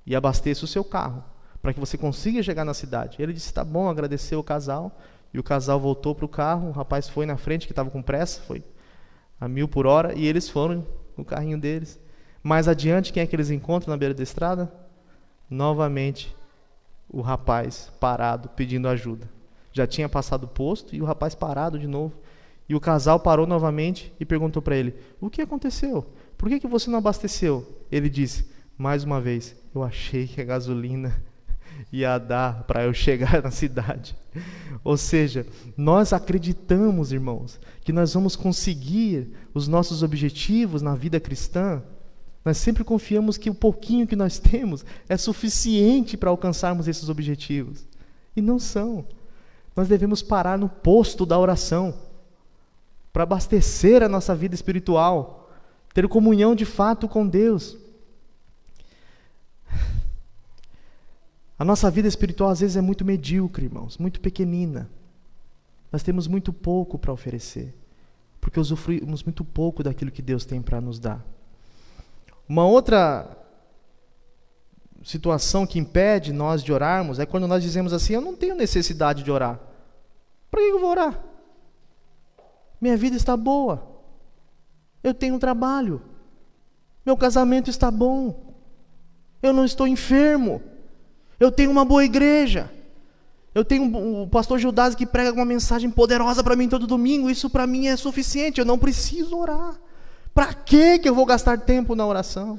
e abasteça o seu carro, para que você consiga chegar na cidade. Ele disse: Tá bom, agradeceu o casal. E o casal voltou para o carro, o rapaz foi na frente, que estava com pressa, foi a mil por hora, e eles foram no carrinho deles. Mais adiante, quem é que eles encontram na beira da estrada? Novamente, o rapaz parado pedindo ajuda. Já tinha passado o posto e o rapaz parado de novo. E o casal parou novamente e perguntou para ele: O que aconteceu? Por que, que você não abasteceu? Ele disse: Mais uma vez, eu achei que a gasolina <laughs> ia dar para eu chegar na cidade. <laughs> Ou seja, nós acreditamos, irmãos, que nós vamos conseguir os nossos objetivos na vida cristã. Nós sempre confiamos que o pouquinho que nós temos é suficiente para alcançarmos esses objetivos. E não são. Nós devemos parar no posto da oração para abastecer a nossa vida espiritual, ter comunhão de fato com Deus. A nossa vida espiritual às vezes é muito medíocre, irmãos, muito pequenina. Nós temos muito pouco para oferecer, porque usufruímos muito pouco daquilo que Deus tem para nos dar. Uma outra situação que impede nós de orarmos é quando nós dizemos assim: Eu não tenho necessidade de orar. Para que eu vou orar? Minha vida está boa. Eu tenho um trabalho. Meu casamento está bom. Eu não estou enfermo. Eu tenho uma boa igreja. Eu tenho o pastor Judas que prega uma mensagem poderosa para mim todo domingo. Isso para mim é suficiente. Eu não preciso orar. Para que eu vou gastar tempo na oração?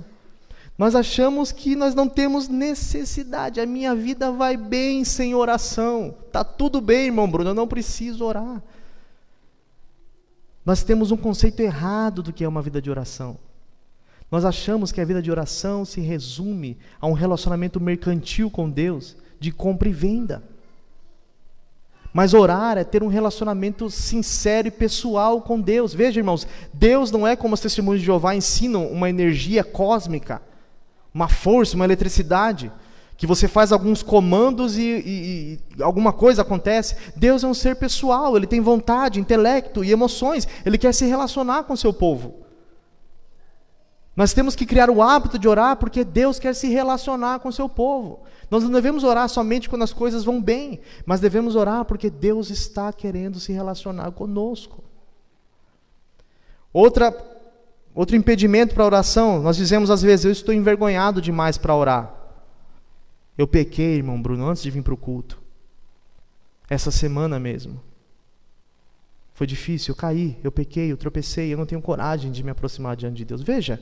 Nós achamos que nós não temos necessidade. A minha vida vai bem sem oração. Tá tudo bem, irmão Bruno. Eu não preciso orar. Nós temos um conceito errado do que é uma vida de oração. Nós achamos que a vida de oração se resume a um relacionamento mercantil com Deus, de compra e venda. Mas orar é ter um relacionamento sincero e pessoal com Deus. Veja, irmãos, Deus não é como os testemunhos de Jeová ensinam uma energia cósmica, uma força, uma eletricidade que você faz alguns comandos e, e, e, alguma coisa acontece. Deus é um ser pessoal, ele tem vontade, intelecto e emoções, ele quer se relacionar com o seu povo. Nós temos que criar o hábito de orar porque Deus quer se relacionar com o seu povo. Nós não devemos orar somente quando as coisas vão bem, mas devemos orar porque Deus está querendo se relacionar conosco. Outra, outro impedimento para a oração, nós dizemos às vezes, eu estou envergonhado demais para orar. Eu pequei, irmão Bruno, antes de vir para o culto. Essa semana mesmo. Foi difícil, eu caí, eu pequei, eu tropecei, eu não tenho coragem de me aproximar diante de Deus. Veja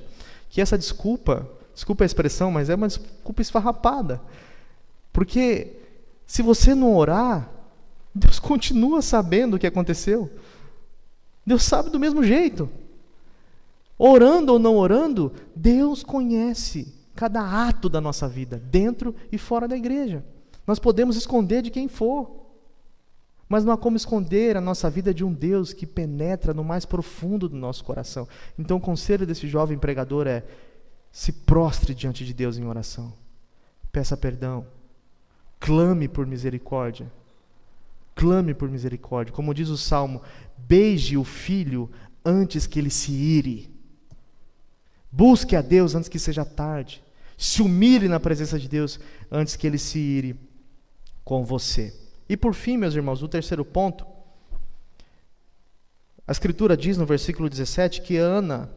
que essa desculpa, desculpa a expressão, mas é uma desculpa esfarrapada. Porque se você não orar, Deus continua sabendo o que aconteceu. Deus sabe do mesmo jeito. Orando ou não orando, Deus conhece cada ato da nossa vida, dentro e fora da igreja. Nós podemos esconder de quem for, mas não há como esconder a nossa vida de um Deus que penetra no mais profundo do nosso coração. Então, o conselho desse jovem pregador é: se prostre diante de Deus em oração, peça perdão, clame por misericórdia. Clame por misericórdia. Como diz o salmo, beije o filho antes que ele se ire. Busque a Deus antes que seja tarde. Se humilhe na presença de Deus antes que ele se ire com você. E por fim, meus irmãos, o terceiro ponto. A Escritura diz no versículo 17 que Ana,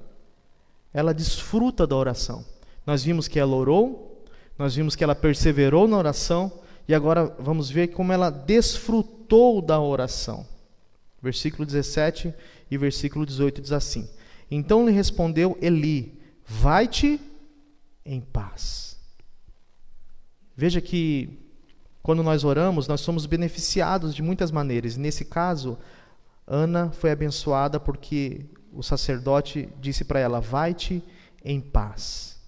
ela desfruta da oração. Nós vimos que ela orou, nós vimos que ela perseverou na oração, e agora vamos ver como ela desfrutou da oração. Versículo 17 e versículo 18 diz assim: Então lhe respondeu Eli: vai-te em paz. Veja que quando nós oramos, nós somos beneficiados de muitas maneiras. Nesse caso, Ana foi abençoada porque o sacerdote disse para ela: Vai-te em paz.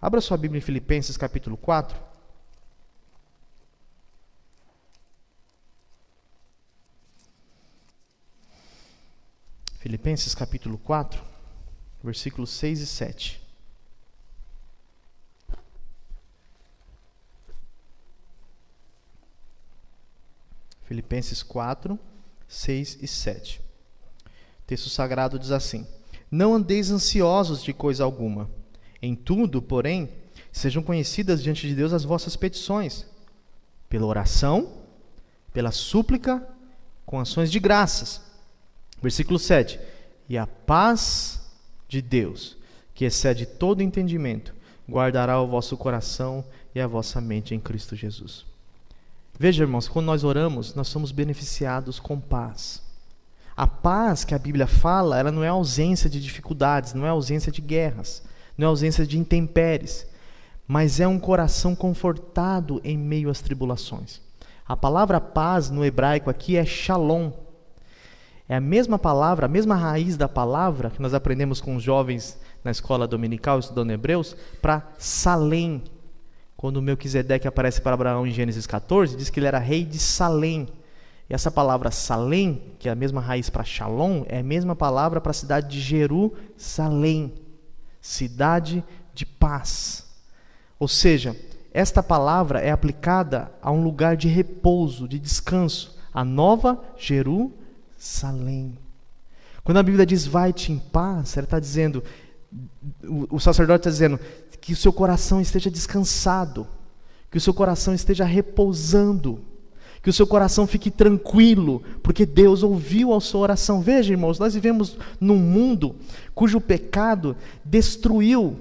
Abra sua Bíblia em Filipenses capítulo 4. Filipenses capítulo 4 versículos 6 e 7. Filipenses 4, 6 e 7. O texto sagrado diz assim: Não andeis ansiosos de coisa alguma. Em tudo, porém, sejam conhecidas diante de Deus as vossas petições, pela oração, pela súplica, com ações de graças. Versículo 7. E a paz de Deus, que excede todo entendimento, guardará o vosso coração e a vossa mente em Cristo Jesus. Veja, irmãos, quando nós oramos, nós somos beneficiados com paz. A paz que a Bíblia fala, ela não é ausência de dificuldades, não é ausência de guerras, não é ausência de intempéries, mas é um coração confortado em meio às tribulações. A palavra paz no hebraico aqui é shalom, é a mesma palavra, a mesma raiz da palavra que nós aprendemos com os jovens na escola dominical, estudando Hebreus, para Salém. Quando Melquisedeque aparece para Abraão em Gênesis 14, diz que ele era rei de Salém. E essa palavra Salém, que é a mesma raiz para Shalom, é a mesma palavra para a cidade de Jerusalém, cidade de paz. Ou seja, esta palavra é aplicada a um lugar de repouso, de descanso, a nova Jerusalém Salém. Quando a Bíblia diz vai-te em paz, ela está dizendo, o, sacerdote está dizendo que o seu coração esteja descansado, que o seu coração esteja repousando, que o seu coração fique tranquilo, porque Deus ouviu a sua oração. Veja, irmãos, nós vivemos num mundo cujo pecado destruiu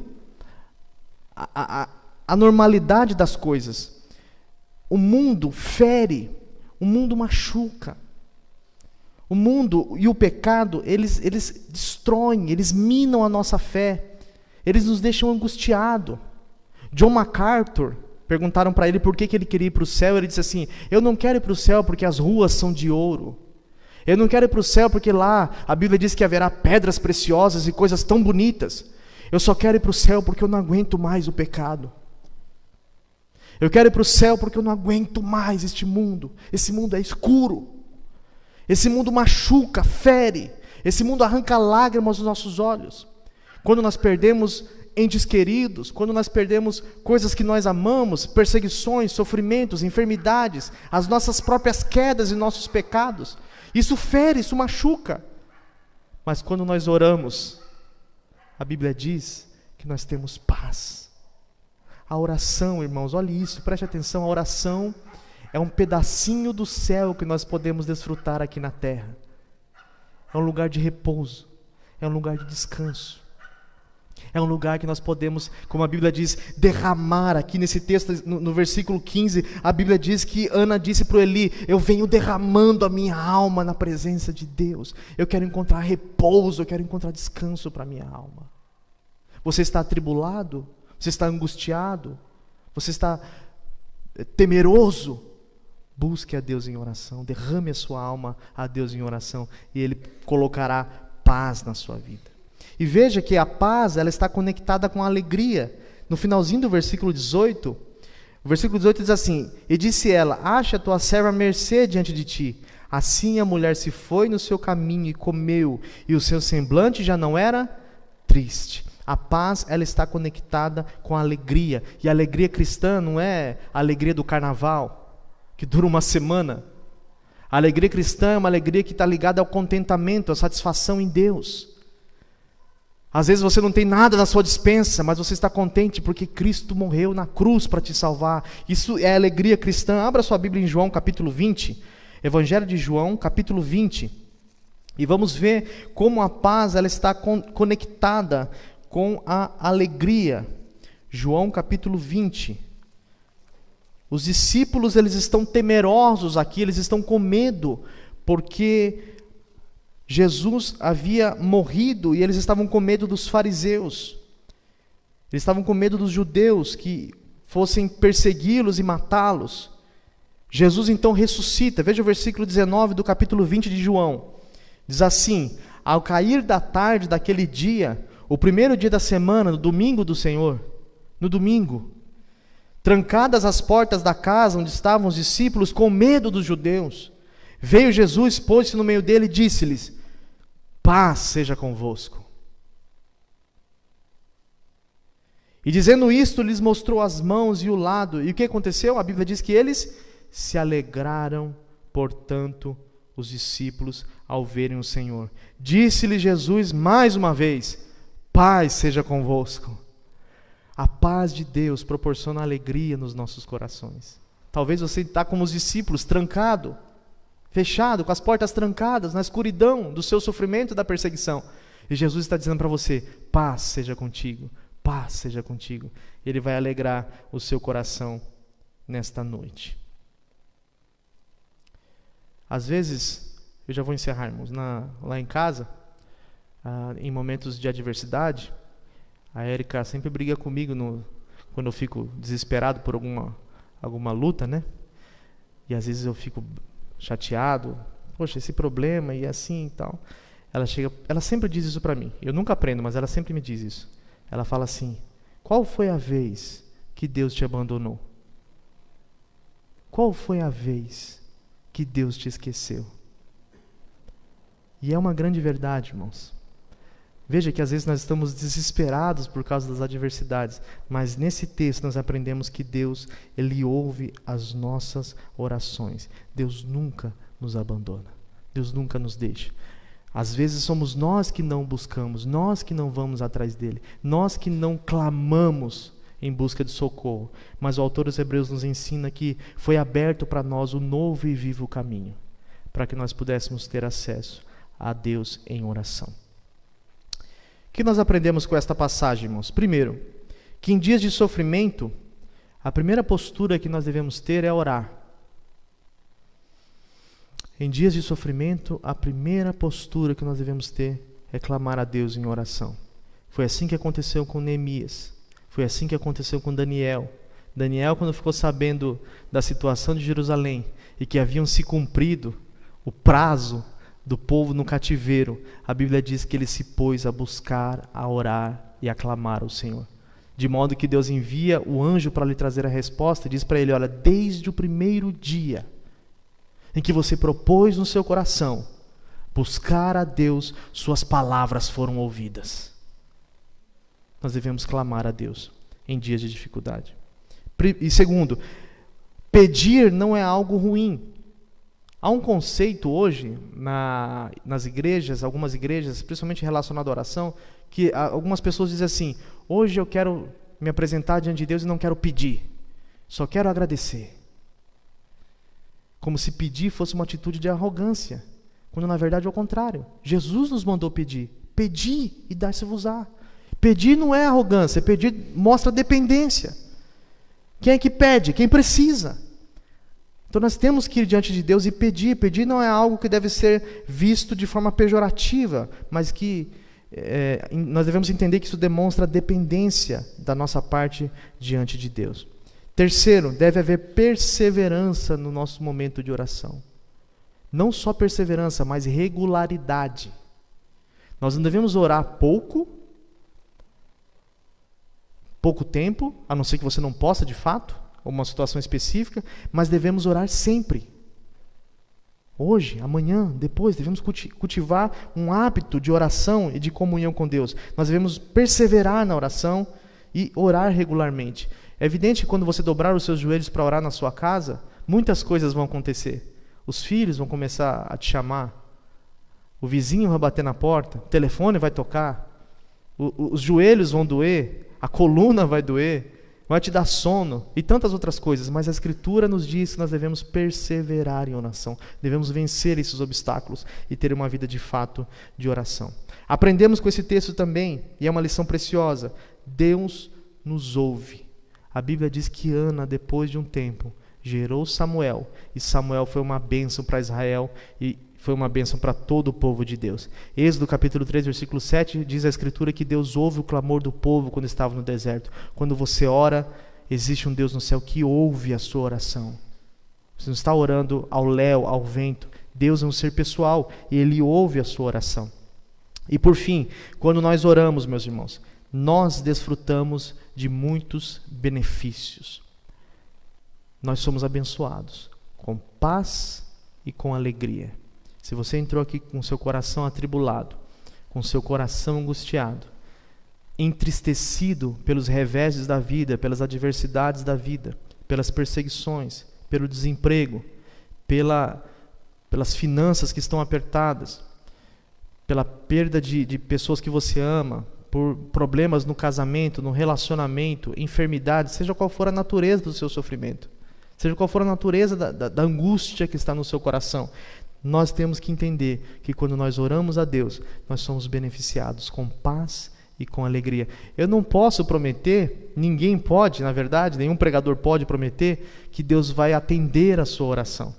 a, a, a normalidade das coisas. O mundo fere, o mundo machuca. O mundo e o pecado, eles, eles destroem, eles minam a nossa fé, eles nos deixam angustiados. John MacArthur, perguntaram para ele por que, que ele queria ir para o céu, ele disse assim: Eu não quero ir para o céu porque as ruas são de ouro, Eu não quero ir para o céu porque lá a Bíblia diz que haverá pedras preciosas e coisas tão bonitas. Eu só quero ir para o céu porque eu não aguento mais o pecado. Eu quero ir para o céu porque eu não aguento mais este mundo. Esse mundo é escuro. Esse mundo machuca, fere. Esse mundo arranca lágrimas dos nossos olhos. Quando nós perdemos entes queridos, quando nós perdemos coisas que nós amamos, perseguições, sofrimentos, enfermidades, as nossas próprias quedas e nossos pecados, isso fere, isso machuca. Mas quando nós oramos, a Bíblia diz que nós temos paz. A oração, irmãos, olhe isso, preste atenção, a oração é um pedacinho do céu que nós podemos desfrutar aqui na terra. É um lugar de repouso, é um lugar de descanso. É um lugar que nós podemos, como a Bíblia diz, derramar. Aqui nesse texto, no, no versículo 15, a Bíblia diz que Ana disse para Eli: Eu venho derramando a minha alma na presença de Deus. Eu quero encontrar repouso, eu quero encontrar descanso para a minha alma. Você está atribulado? Você está angustiado? Você está eh, temeroso? Busque a Deus em oração, derrame a sua alma a Deus em oração e Ele colocará paz na sua vida. E veja que a paz, ela está conectada com a alegria. No finalzinho do versículo 18, o versículo 18 diz assim: E disse ela: Acha a tua serva mercê diante de ti. Assim a mulher se foi no seu caminho e comeu, e o seu semblante já não era triste. A paz, ela está conectada com a alegria. E a alegria cristã não é a alegria do carnaval, que dura uma semana. A alegria cristã é uma alegria que está ligada ao contentamento, à satisfação em Deus. Às vezes você não tem nada na sua dispensa, mas você está contente porque Cristo morreu na cruz para te salvar. Isso é alegria cristã. Abra sua Bíblia em João capítulo 20, Evangelho de João, capítulo 20. E vamos ver como a paz ela está conectada com a alegria. João capítulo 20. Os discípulos eles estão temerosos aqui, eles estão com medo, porque Jesus havia morrido e eles estavam com medo dos fariseus. Eles estavam com medo dos judeus que fossem persegui-los e matá-los. Jesus então ressuscita. Veja o versículo 19 do capítulo 20 de João. Diz assim: Ao cair da tarde daquele dia, o primeiro dia da semana, no domingo do Senhor, no domingo, trancadas as portas da casa onde estavam os discípulos com medo dos judeus, veio Jesus, pôs-se no meio dele e disse-lhes: Paz seja convosco. E dizendo isto, lhes mostrou as mãos e o lado. E o que aconteceu? A Bíblia diz que eles se alegraram, portanto, os discípulos ao verem o Senhor. Disse-lhe Jesus mais uma vez: Paz seja convosco. A paz de Deus proporciona alegria nos nossos corações. Talvez você está como os discípulos, trancado fechado, com as portas trancadas, na escuridão do seu sofrimento e da perseguição. E Jesus está dizendo para você: paz seja contigo, paz seja contigo. Ele vai alegrar o seu coração nesta noite. Às vezes, eu já vou encerrar, irmãos, na, lá em casa, ah, em momentos de adversidade, a Érica sempre briga comigo no, quando eu fico desesperado por alguma, alguma luta, né? E às vezes eu fico chateado, poxa, esse problema e assim e tal. Ela chega, ela sempre diz isso para mim. Eu nunca aprendo, mas ela sempre me diz isso. Ela fala assim: "Qual foi a vez que Deus te abandonou? Qual foi a vez que Deus te esqueceu?" E é uma grande verdade, irmãos. Veja que às vezes nós estamos desesperados por causa das adversidades, mas nesse texto nós aprendemos que Deus, ele ouve as nossas orações. Deus nunca nos abandona. Deus nunca nos deixa. Às vezes somos nós que não buscamos, nós que não vamos atrás dele, nós que não clamamos em busca de socorro. Mas o autor dos Hebreus nos ensina que foi aberto para nós o novo e vivo caminho, para que nós pudéssemos ter acesso a Deus em oração. O que nós aprendemos com esta passagem, irmãos? Primeiro, que em dias de sofrimento, a primeira postura que nós devemos ter é orar. Em dias de sofrimento, a primeira postura que nós devemos ter é clamar a Deus em oração. Foi assim que aconteceu com Neemias. Foi assim que aconteceu com Daniel. Daniel, quando ficou sabendo da situação de Jerusalém e que haviam se cumprido o prazo do povo no cativeiro, a Bíblia diz que ele se pôs a buscar, a orar e a clamar ao Senhor. De modo que Deus envia o anjo para lhe trazer a resposta e diz para ele: Olha, desde o primeiro dia em que você propôs no seu coração buscar a Deus, suas palavras foram ouvidas. Nós devemos clamar a Deus em dias de dificuldade. E segundo, pedir não é algo ruim. Há um conceito hoje na, nas igrejas, algumas igrejas, principalmente relacionado à oração, que algumas pessoas dizem assim: hoje eu quero me apresentar diante de Deus e não quero pedir, só quero agradecer. Como se pedir fosse uma atitude de arrogância, quando na verdade é o contrário. Jesus nos mandou pedir: pedi e dar-se-vos-á. Pedir não é arrogância, pedir mostra dependência. Quem é que pede? Quem precisa. Então nós temos que ir diante de Deus e pedir. Pedir não é algo que deve ser visto de forma pejorativa, mas que é, nós devemos entender que isso demonstra dependência da nossa parte diante de Deus. Terceiro, deve haver perseverança no nosso momento de oração. Não só perseverança, mas regularidade. Nós não devemos orar pouco, pouco tempo, a não ser que você não possa de fato, uma situação específica, mas devemos orar sempre. Hoje, amanhã, depois, devemos cultivar um hábito de oração e de comunhão com Deus. Nós devemos perseverar na oração e orar regularmente. É evidente que quando você dobrar os seus joelhos para orar na sua casa, muitas coisas vão acontecer. Os filhos vão começar a te chamar, o vizinho vai bater na porta, o telefone vai tocar, os joelhos vão doer, a coluna vai doer, vai te dar sono e tantas outras coisas, mas a Escritura nos diz que nós devemos perseverar em oração, devemos vencer esses obstáculos e ter uma vida de fato de oração. Aprendemos com esse texto também, e é uma lição preciosa: Deus nos ouve. A Bíblia diz que Ana, depois de um tempo, gerou Samuel, e Samuel foi uma bênção para Israel e foi uma bênção para todo o povo de Deus. Êxodo capítulo 3, versículo 7 diz a escritura que Deus ouve o clamor do povo quando estava no deserto. Quando você ora, existe um Deus no céu que ouve a sua oração. Você não está orando ao léu, ao vento. Deus é um ser pessoal e ele ouve a sua oração. E por fim, quando nós oramos, meus irmãos, nós desfrutamos de muitos benefícios. Nós somos abençoados com paz e com alegria. Se você entrou aqui com seu coração atribulado, com seu coração angustiado, entristecido pelos reveses da vida, pelas adversidades da vida, pelas perseguições, pelo desemprego, pela, pelas finanças que estão apertadas, pela perda de, de pessoas que você ama, por problemas no casamento, no relacionamento, enfermidades, seja qual for a natureza do seu sofrimento, seja qual for a natureza da, da, da angústia que está no seu coração, nós temos que entender que quando nós oramos a Deus, nós somos beneficiados com paz e com alegria. Eu não posso prometer, ninguém pode, na verdade, nenhum pregador pode prometer que Deus vai atender a sua oração.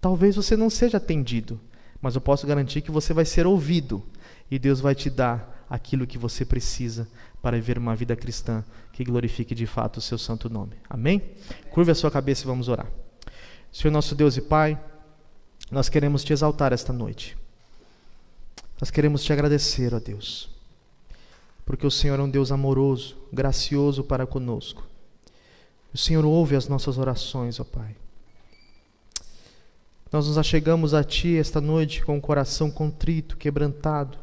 Talvez você não seja atendido, mas eu posso garantir que você vai ser ouvido e Deus vai te dar aquilo que você precisa para viver uma vida cristã que glorifique de fato o seu santo nome. Amém? Curve a sua cabeça e vamos orar. Senhor nosso Deus e Pai, nós queremos te exaltar esta noite. Nós queremos te agradecer, ó Deus, porque o Senhor é um Deus amoroso, gracioso para conosco. O Senhor ouve as nossas orações, ó Pai. Nós nos achegamos a Ti esta noite com o coração contrito, quebrantado.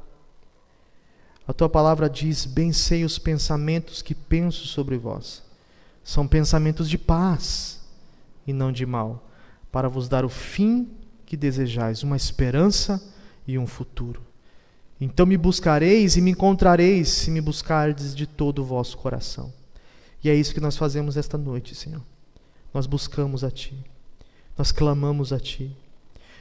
A Tua palavra diz: Bem sei os pensamentos que penso sobre vós. São pensamentos de paz e não de mal, para vos dar o fim que desejais, uma esperança e um futuro. Então me buscareis e me encontrareis se me buscardes de todo o vosso coração. E é isso que nós fazemos esta noite, Senhor. Nós buscamos a Ti, nós clamamos a Ti.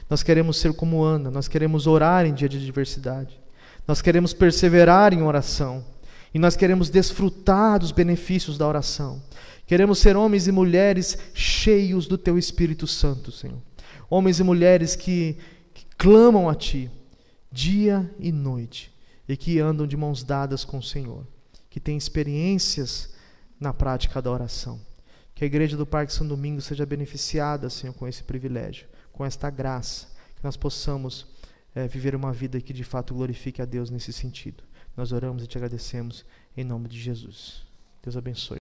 Nós queremos ser como Ana, nós queremos orar em dia de adversidade, nós queremos perseverar em oração e nós queremos desfrutar dos benefícios da oração. Queremos ser homens e mulheres cheios do Teu Espírito Santo, Senhor homens e mulheres que, que clamam a Ti dia e noite e que andam de mãos dadas com o Senhor, que têm experiências na prática da oração. Que a igreja do Parque São Domingos seja beneficiada, Senhor, com esse privilégio, com esta graça, que nós possamos é, viver uma vida que de fato glorifique a Deus nesse sentido. Nós oramos e te agradecemos em nome de Jesus. Deus abençoe.